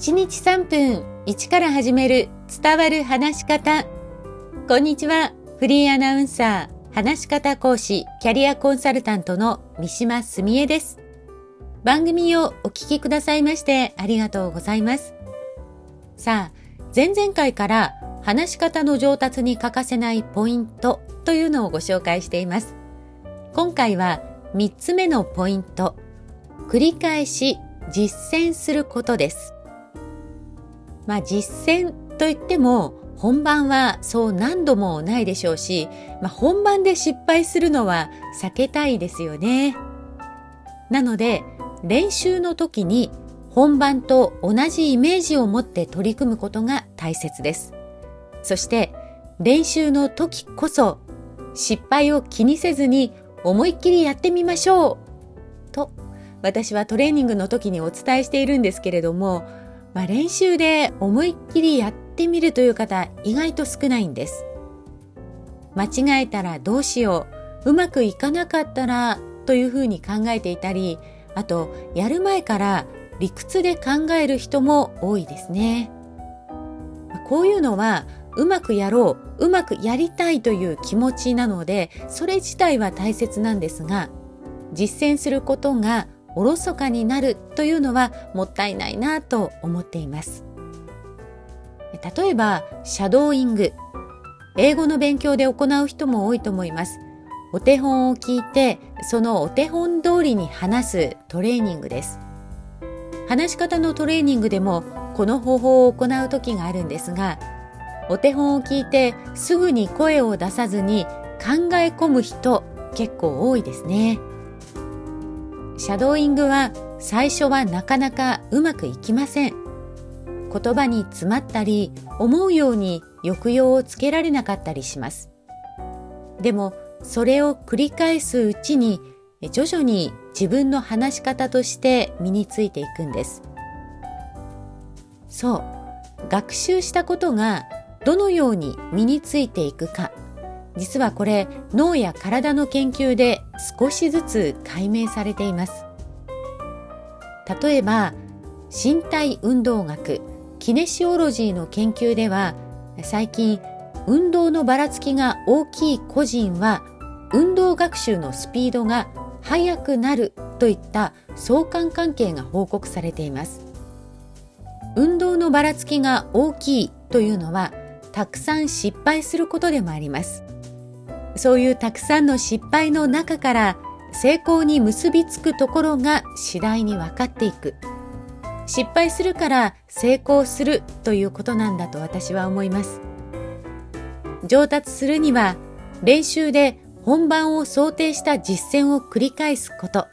1日3分1から始める伝わる話し方。こんにちは。フリーアナウンサー、話し方講師、キャリアコンサルタントの三島澄江です。番組をお聞きくださいましてありがとうございます。さあ、前々回から話し方の上達に欠かせないポイントというのをご紹介しています。今回は3つ目のポイント、繰り返し実践することです。まあ実践といっても本番はそう何度もないでしょうし、まあ、本番で失敗するのは避けたいですよね。なので練習の時に本番と同じイメージを持って取り組むことが大切です。そして練習の時こそ失敗を気にせずに思いっきりやってみましょうと私はトレーニングの時にお伝えしているんですけれども、まあ、練習で思いっきりやってみるという方意外と少ないんです。間違えたらどうしよう、うまくいかなかったらというふうに考えていたり、あとやる前から理屈で考える人も多いですね。こういうのはうまくやろう、うまくやりたいという気持ちなので、それ自体は大切なんですが、実践することがおろそかになるというのはもったいないなと思っています。例えば、シャドーイング。英語の勉強で行う人も多いと思います。お手本を聞いて、そのお手本通りに話すトレーニングです。話し方のトレーニングでもこの方法を行う時があるんですが、お手本を聞いてすぐに声を出さずに考え込む人結構多いですね。シャドーイングは最初はなかなかうまくいきません。言葉に詰まったり、思うように抑揚をつけられなかったりします。でも、それを繰り返すうちに、徐々に自分の話し方として身についていくんです。そう、学習したことがどのように身についていくか実はこれ脳や体の研究で少しずつ解明されています。例えば身体運動学キネシオロジーの研究では最近運動のばらつきが大きい個人は運動学習のスピードが速くなるといった相関関係が報告されています。運動のばらつきが大きいというのはたくさん失敗することでもあります。そういうたくさんの失敗の中から成功に結びつくところが次第に分かっていく。失敗するから成功するということなんだと私は思います。上達するには練習で本番を想定した実践を繰り返すこと。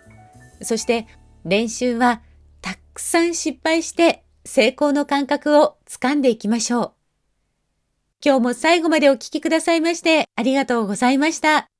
そして練習はたくさん失敗して成功の感覚をつかんでいきましょう。今日も最後までお聴きくださいましてありがとうございました。